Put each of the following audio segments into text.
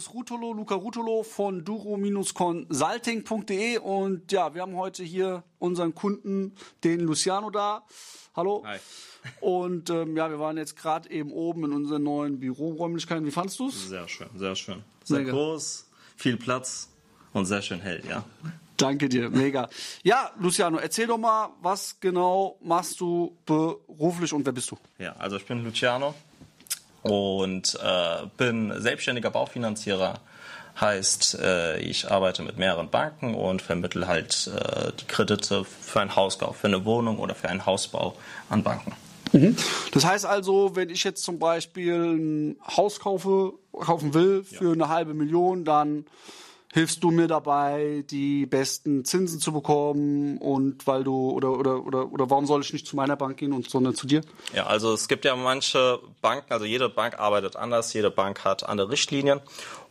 ist Rutolo, Luca Rutolo von duro-consulting.de und ja, wir haben heute hier unseren Kunden, den Luciano da. Hallo. Hi. Und ähm, ja, wir waren jetzt gerade eben oben in unseren neuen Büroräumlichkeiten. Wie fandest du es? Sehr schön, sehr schön. Sehr Mega. groß, viel Platz und sehr schön hell, ja. Danke dir, mega. Ja, Luciano, erzähl doch mal, was genau machst du beruflich und wer bist du? Ja, also ich bin Luciano und äh, bin selbstständiger Baufinanzierer. Heißt, äh, ich arbeite mit mehreren Banken und vermittle halt äh, die Kredite für einen Hauskauf, für eine Wohnung oder für einen Hausbau an Banken. Das heißt also, wenn ich jetzt zum Beispiel ein Haus kaufe, kaufen will für eine halbe Million, dann hilfst du mir dabei, die besten Zinsen zu bekommen und weil du oder oder oder oder warum soll ich nicht zu meiner Bank gehen und sondern zu dir? Ja, also es gibt ja manche Banken, also jede Bank arbeitet anders, jede Bank hat andere Richtlinien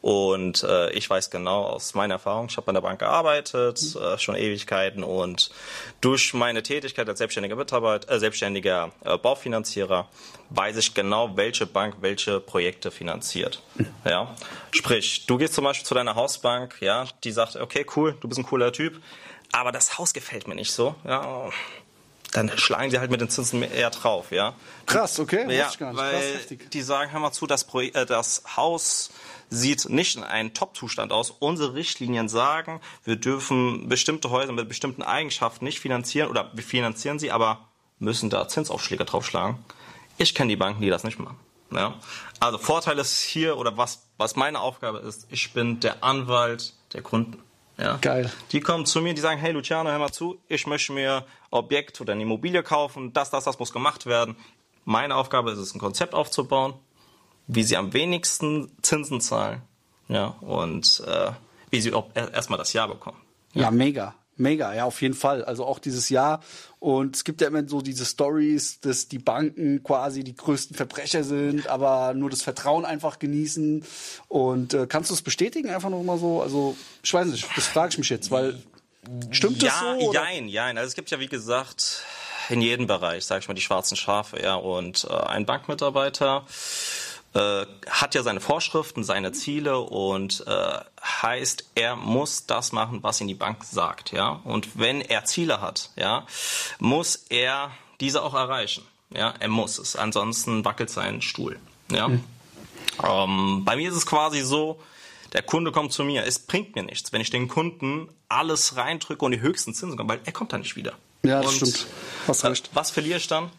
und äh, ich weiß genau aus meiner Erfahrung, ich habe bei der Bank gearbeitet, äh, schon Ewigkeiten und durch meine Tätigkeit als selbstständiger Mitarbeiter, äh, selbstständiger äh, Baufinanzierer weiß ich genau, welche Bank welche Projekte finanziert. Ja, sprich, du gehst zum Beispiel zu deiner Hausbank, ja, die sagt, okay, cool, du bist ein cooler Typ, aber das Haus gefällt mir nicht so, ja dann schlagen sie halt mit den Zinsen eher drauf, ja. Krass, okay, Ja, ich gar nicht. weil Krass, heftig. die sagen, hör mal zu, das, Projekt, äh, das Haus sieht nicht in einem Top-Zustand aus. Unsere Richtlinien sagen, wir dürfen bestimmte Häuser mit bestimmten Eigenschaften nicht finanzieren oder wir finanzieren sie, aber müssen da Zinsaufschläge draufschlagen. Ich kenne die Banken, die das nicht machen. Ja? Also Vorteil ist hier oder was, was meine Aufgabe ist, ich bin der Anwalt der Kunden. Ja? Geil. Die kommen zu mir, die sagen, hey Luciano, hör mal zu, ich möchte mir Objekt oder eine Immobilie kaufen, das, das, das muss gemacht werden. Meine Aufgabe ist es, ein Konzept aufzubauen, wie sie am wenigsten Zinsen zahlen, ja, und äh, wie sie auch er- erstmal das Jahr bekommen. Ja, mega. Mega, ja, auf jeden Fall. Also auch dieses Jahr. Und es gibt ja immer so diese Stories, dass die Banken quasi die größten Verbrecher sind, aber nur das Vertrauen einfach genießen. Und äh, kannst du es bestätigen, einfach noch mal so? Also, ich weiß nicht, das frage ich mich jetzt, weil stimmt das ja, so? oder? jein, jein. Also es gibt ja, wie gesagt, in jedem Bereich, sag ich mal, die schwarzen Schafe, ja, und äh, ein Bankmitarbeiter äh, hat ja seine Vorschriften, seine Ziele und äh, heißt, er muss das machen, was ihm die Bank sagt, ja. Und wenn er Ziele hat, ja, muss er diese auch erreichen, ja. Er muss es, ansonsten wackelt sein Stuhl, ja. Ähm, bei mir ist es quasi so, der Kunde kommt zu mir. Es bringt mir nichts, wenn ich den Kunden alles reindrücke und die höchsten Zinsen komme, weil er kommt da nicht wieder. Ja, das und, stimmt. Hast äh. Was verliere ich dann?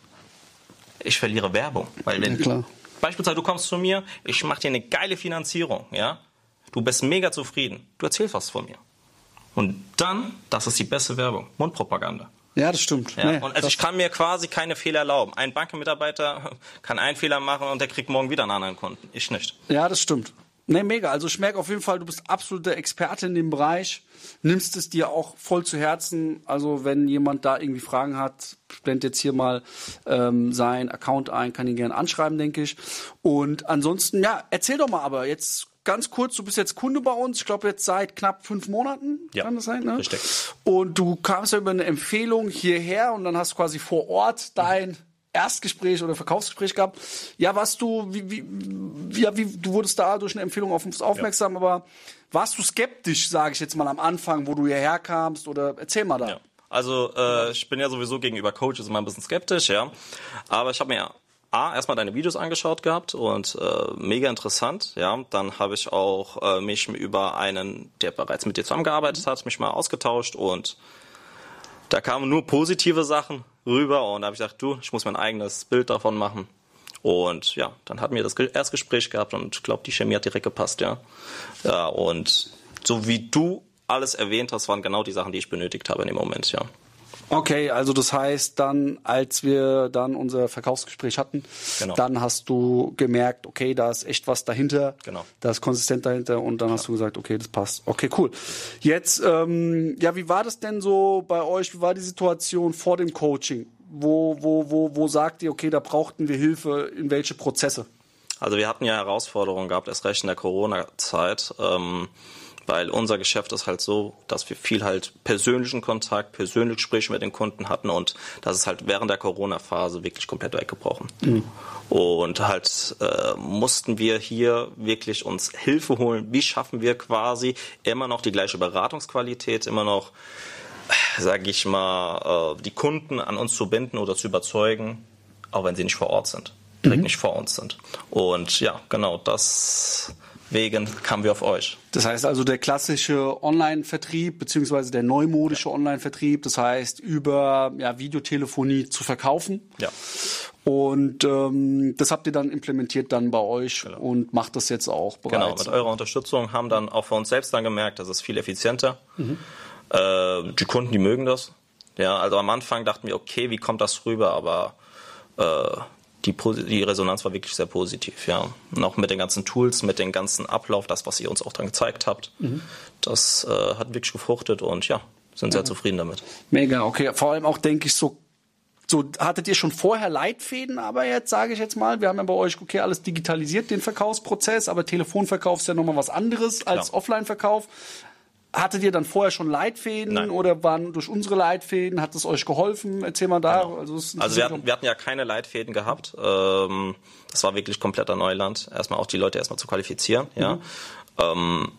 Ich verliere Werbung. Weil wenn Ja, klar. Beispielsweise du kommst zu mir, ich mache dir eine geile Finanzierung, ja, du bist mega zufrieden, du erzählst was von mir. Und dann, das ist die beste Werbung, Mundpropaganda. Ja, das stimmt. Ja, Nee, und also ich kann mir quasi keine Fehler erlauben. Ein Bankenmitarbeiter kann einen Fehler machen und der kriegt morgen wieder einen anderen Kunden. Ich nicht. Ja, das stimmt. Nee, mega. Also ich merke auf jeden Fall, du bist absoluter Experte in dem Bereich, nimmst es dir auch voll zu Herzen. Also wenn jemand da irgendwie Fragen hat, blend jetzt hier mal ähm, sein Account ein, kann ihn gerne anschreiben, denke ich. Und ansonsten, ja, erzähl doch mal aber jetzt ganz kurz, du bist jetzt Kunde bei uns, ich glaube jetzt seit knapp fünf Monaten, Ja, kann das sein, ne? richtig. Und du kamst ja über eine Empfehlung hierher und dann hast du quasi vor Ort dein Erstgespräch oder Verkaufsgespräch gehabt. Ja, warst du, wie, wie, wie, ja, wie du wurdest da durch eine Empfehlung auf uns aufmerksam, aber warst du skeptisch, sage ich jetzt mal am Anfang, wo du hierher kamst oder erzähl mal da. Ja. Also äh, ich bin ja sowieso gegenüber Coaches immer ein bisschen skeptisch, ja. Aber ich habe mir A, erstmal deine Videos angeschaut gehabt und äh, mega interessant, ja. Dann habe ich auch äh, mich über einen, der bereits mit dir zusammengearbeitet hat, mich mal ausgetauscht und da kamen nur positive Sachen rüber und da habe ich gedacht, du, ich muss mein eigenes Bild davon machen. Und ja, dann hatten wir das Ge- Erstgespräch gehabt und ich glaube, die Chemie hat direkt gepasst, ja. Ja, und so wie du alles erwähnt hast, waren genau die Sachen, die ich benötigt habe in dem Moment, ja. Okay, also das heißt dann, als wir dann unser Verkaufsgespräch hatten, Genau. dann hast du gemerkt, okay, da ist echt was dahinter, Genau. da ist konsistent dahinter und dann hast du gesagt, okay, das passt. Okay, cool. Jetzt, ähm, ja, wie war das denn so bei euch? Wie war die Situation vor dem Coaching? Wo, wo, wo, wo sagt ihr, okay, da brauchten wir Hilfe, in welche Prozesse? Also wir hatten ja Herausforderungen gehabt, erst recht in der Corona-Zeit. Ähm, weil unser Geschäft ist halt so, dass wir viel halt persönlichen Kontakt, persönliche Gespräche mit den Kunden hatten und das ist halt während der Corona-Phase wirklich komplett weggebrochen. Mhm. Und halt äh, mussten wir hier wirklich uns Hilfe holen. Wie schaffen wir quasi immer noch die gleiche Beratungsqualität, immer noch, sage ich mal, äh, die Kunden an uns zu binden oder zu überzeugen, auch wenn sie nicht vor Ort sind, direkt mhm. nicht vor uns sind. Und ja, genau, das wegen kamen wir auf euch. Das heißt also der klassische Online-Vertrieb beziehungsweise der neumodische. Online-Vertrieb, das heißt über ja, Videotelefonie zu verkaufen. Ja. Und ähm, das habt ihr dann implementiert dann bei euch genau. und macht das jetzt auch bereits. Genau, mit eurer Unterstützung haben dann auch für uns selbst dann gemerkt, das ist viel effizienter. Mhm. Äh, die Kunden, die mögen das. Ja, also am Anfang dachten wir, okay, wie kommt das rüber? Aber äh, die, die Resonanz war wirklich sehr positiv, ja. Und auch mit den ganzen Tools, mit dem ganzen Ablauf, das, was ihr uns auch dann gezeigt habt, mhm. das äh, hat wirklich gefruchtet und ja, sind sehr ja. zufrieden damit. Mega, okay. Vor allem auch, denke ich, so so, hattet ihr schon vorher Leitfäden, aber jetzt sage ich jetzt mal, wir haben ja bei euch, okay, alles digitalisiert, den Verkaufsprozess, aber Telefonverkauf ist ja nochmal was anderes als. Offline-Verkauf. Hattet ihr dann vorher schon Leitfäden Nein. oder waren durch unsere Leitfäden, hat es euch geholfen? Erzähl mal da. Genau. Also, also wir, hatten, wir hatten ja keine Leitfäden gehabt. Ähm, das war wirklich kompletter Neuland. Erstmal auch die Leute erstmal zu qualifizieren. Ja. Mhm. Ähm,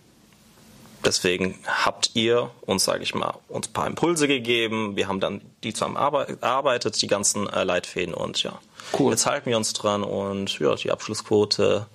deswegen habt ihr uns, sage ich mal, uns ein paar Impulse gegeben. Wir haben dann die zusammenarbeitet, die ganzen äh, Leitfäden und ja. Cool. Jetzt halten wir uns dran und ja, die Abschlussquote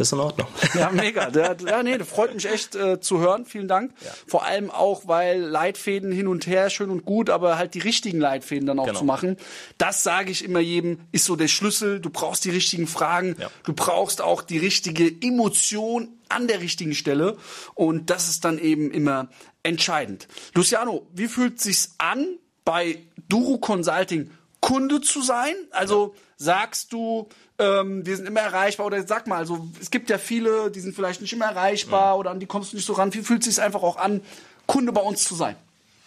ist in Ordnung. Ja, mega. Der, ja, nee, das freut mich echt äh, zu hören. Vielen Dank. Ja. Vor allem auch, weil Leitfäden hin und her schön und gut, aber halt die richtigen Leitfäden dann auch genau. zu machen. Das sage ich immer jedem, ist so der Schlüssel. Du brauchst die richtigen Fragen. Ja. Du brauchst auch die richtige Emotion an der richtigen Stelle. Und das ist dann eben immer entscheidend. Luciano, wie fühlt sich's an, bei Duro Consulting Kunde zu sein? Also sagst du, ähm, wir sind immer erreichbar oder sag mal, also es gibt ja viele, die sind vielleicht nicht immer erreichbar mhm. oder an die kommst du nicht so ran. Wie fühlt es sich einfach auch an, Kunde bei uns zu sein?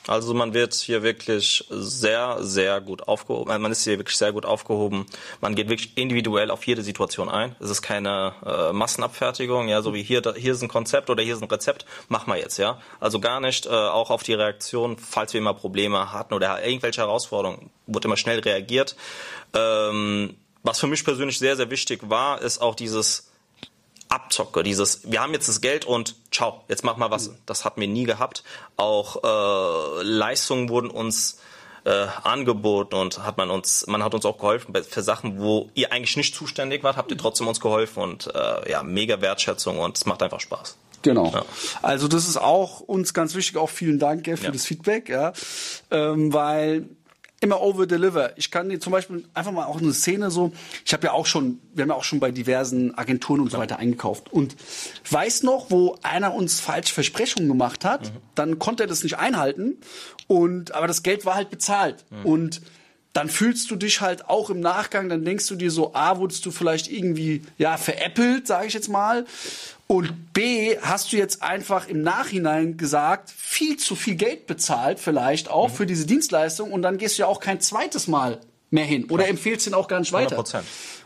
Also man wird hier wirklich sehr, sehr gut aufgehoben. Äh, man ist hier wirklich sehr gut aufgehoben. Man geht wirklich individuell auf jede Situation ein. Es ist keine äh, Massenabfertigung, ja, so wie hier, hier ist ein Konzept oder hier ist ein Rezept, mach mal jetzt, ja. Also gar nicht, äh, auch auf die Reaktion, falls wir immer Probleme hatten oder irgendwelche Herausforderungen, wurde immer schnell reagiert. Ähm, was für mich persönlich sehr, sehr wichtig war, ist auch dieses Abzocke, dieses, wir haben jetzt das Geld und ciao, jetzt mach mal was. Das hatten wir nie gehabt. Auch äh, Leistungen wurden uns äh, angeboten und hat man uns, man hat uns auch geholfen für Sachen, wo ihr eigentlich nicht zuständig wart, habt ihr trotzdem uns geholfen und äh, ja, mega Wertschätzung und es macht einfach Spaß. Genau. Ja. Also das ist auch uns ganz wichtig. Auch vielen Dank gell, für ja. das Feedback, ja, ähm, weil immer over deliver. Ich kann dir zum Beispiel einfach mal auch eine Szene so, ich habe ja auch schon, wir haben ja auch schon bei diversen Agenturen und so weiter eingekauft und weiß noch, wo einer uns falsche Versprechungen gemacht hat, mhm. dann konnte er das nicht einhalten und aber das Geld war halt bezahlt mhm. und dann fühlst du dich halt auch im Nachgang, dann denkst du dir so, A, wurdest du vielleicht irgendwie, ja, veräppelt, sage ich jetzt mal. Und B, hast du jetzt einfach im Nachhinein gesagt, viel zu viel Geld bezahlt, vielleicht auch mhm. für diese Dienstleistung, und dann gehst du ja auch kein zweites Mal mehr hin oder empfehlst ihn auch gar nicht weiter. 100%.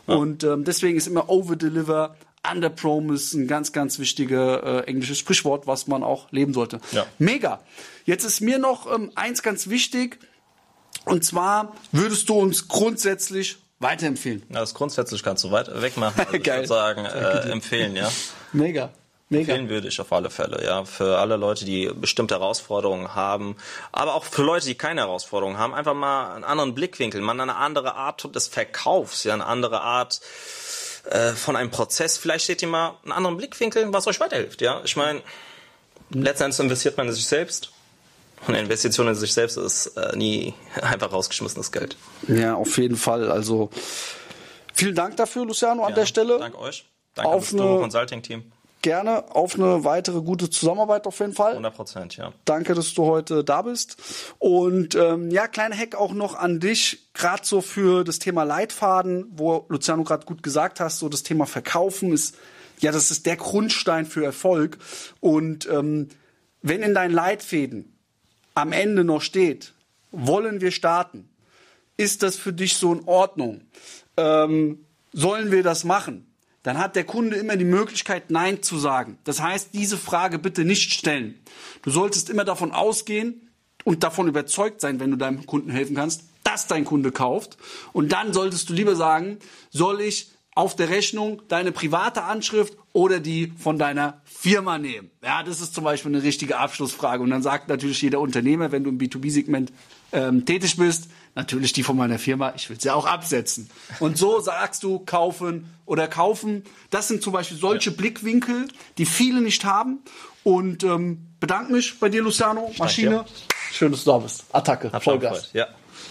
Ja. Und ähm, deswegen ist immer Over-Deliver, Under-Promise ein ganz, ganz wichtiges äh, englisches Sprichwort, was man auch leben sollte. Ja. Mega. Jetzt ist mir noch ähm, eins ganz wichtig. Und zwar würdest du uns grundsätzlich weiterempfehlen. Ja, das grundsätzlich kannst du weit wegmachen. Also Geil. Ich würde sagen, äh, empfehlen, ja. Mega. Mega. Empfehlen würde ich auf alle Fälle, ja. Für alle Leute, die bestimmte Herausforderungen haben, aber auch für Leute, die keine Herausforderungen haben, einfach mal einen anderen Blickwinkel, mal eine andere Art des Verkaufs, ja, eine andere Art äh, von einem Prozess. Vielleicht steht ihr mal einen anderen Blickwinkel, was euch weiterhilft, ja. Ich meine, letztendlich investiert man in sich selbst und eine Investition in sich selbst ist äh, nie einfach rausgeschmissenes Geld. Ja, auf jeden Fall. Also vielen Dank dafür, Luciano, an ja, der Stelle. Danke euch. Danke auf das Consulting-Team. Gerne auf eine weitere gute Zusammenarbeit auf jeden Fall. 100 Prozent, ja. Danke, dass du heute da bist. Und ähm, ja, kleiner Hack auch noch an dich, gerade so für das Thema Leitfaden, wo Luciano gerade gut gesagt hast, so das Thema Verkaufen ist, ja, das ist der Grundstein für Erfolg. Und ähm, wenn in deinen Leitfäden am Ende noch steht, wollen wir starten? Ist das für dich so in Ordnung? Ähm, sollen wir das machen? Dann hat der Kunde immer die Möglichkeit, Nein zu sagen. Das heißt, diese Frage bitte nicht stellen. Du solltest immer davon ausgehen und davon überzeugt sein, wenn du deinem Kunden helfen kannst, dass dein Kunde kauft. Und dann solltest du lieber sagen, soll ich auf der Rechnung deine private Anschrift oder die von deiner Firma nehmen? Ja, das ist zum Beispiel eine richtige Abschlussfrage. Und dann sagt natürlich jeder Unternehmer, wenn du im B2B-Segment ähm, tätig bist, natürlich die von meiner Firma, ich will sie auch absetzen. Und so sagst du kaufen oder kaufen. Das sind zum Beispiel solche ja. Blickwinkel, die viele nicht haben. Und ähm, bedanke mich bei dir, Luciano. Maschine. Schön, dass du da bist. Attacke. Vollgas. Ja.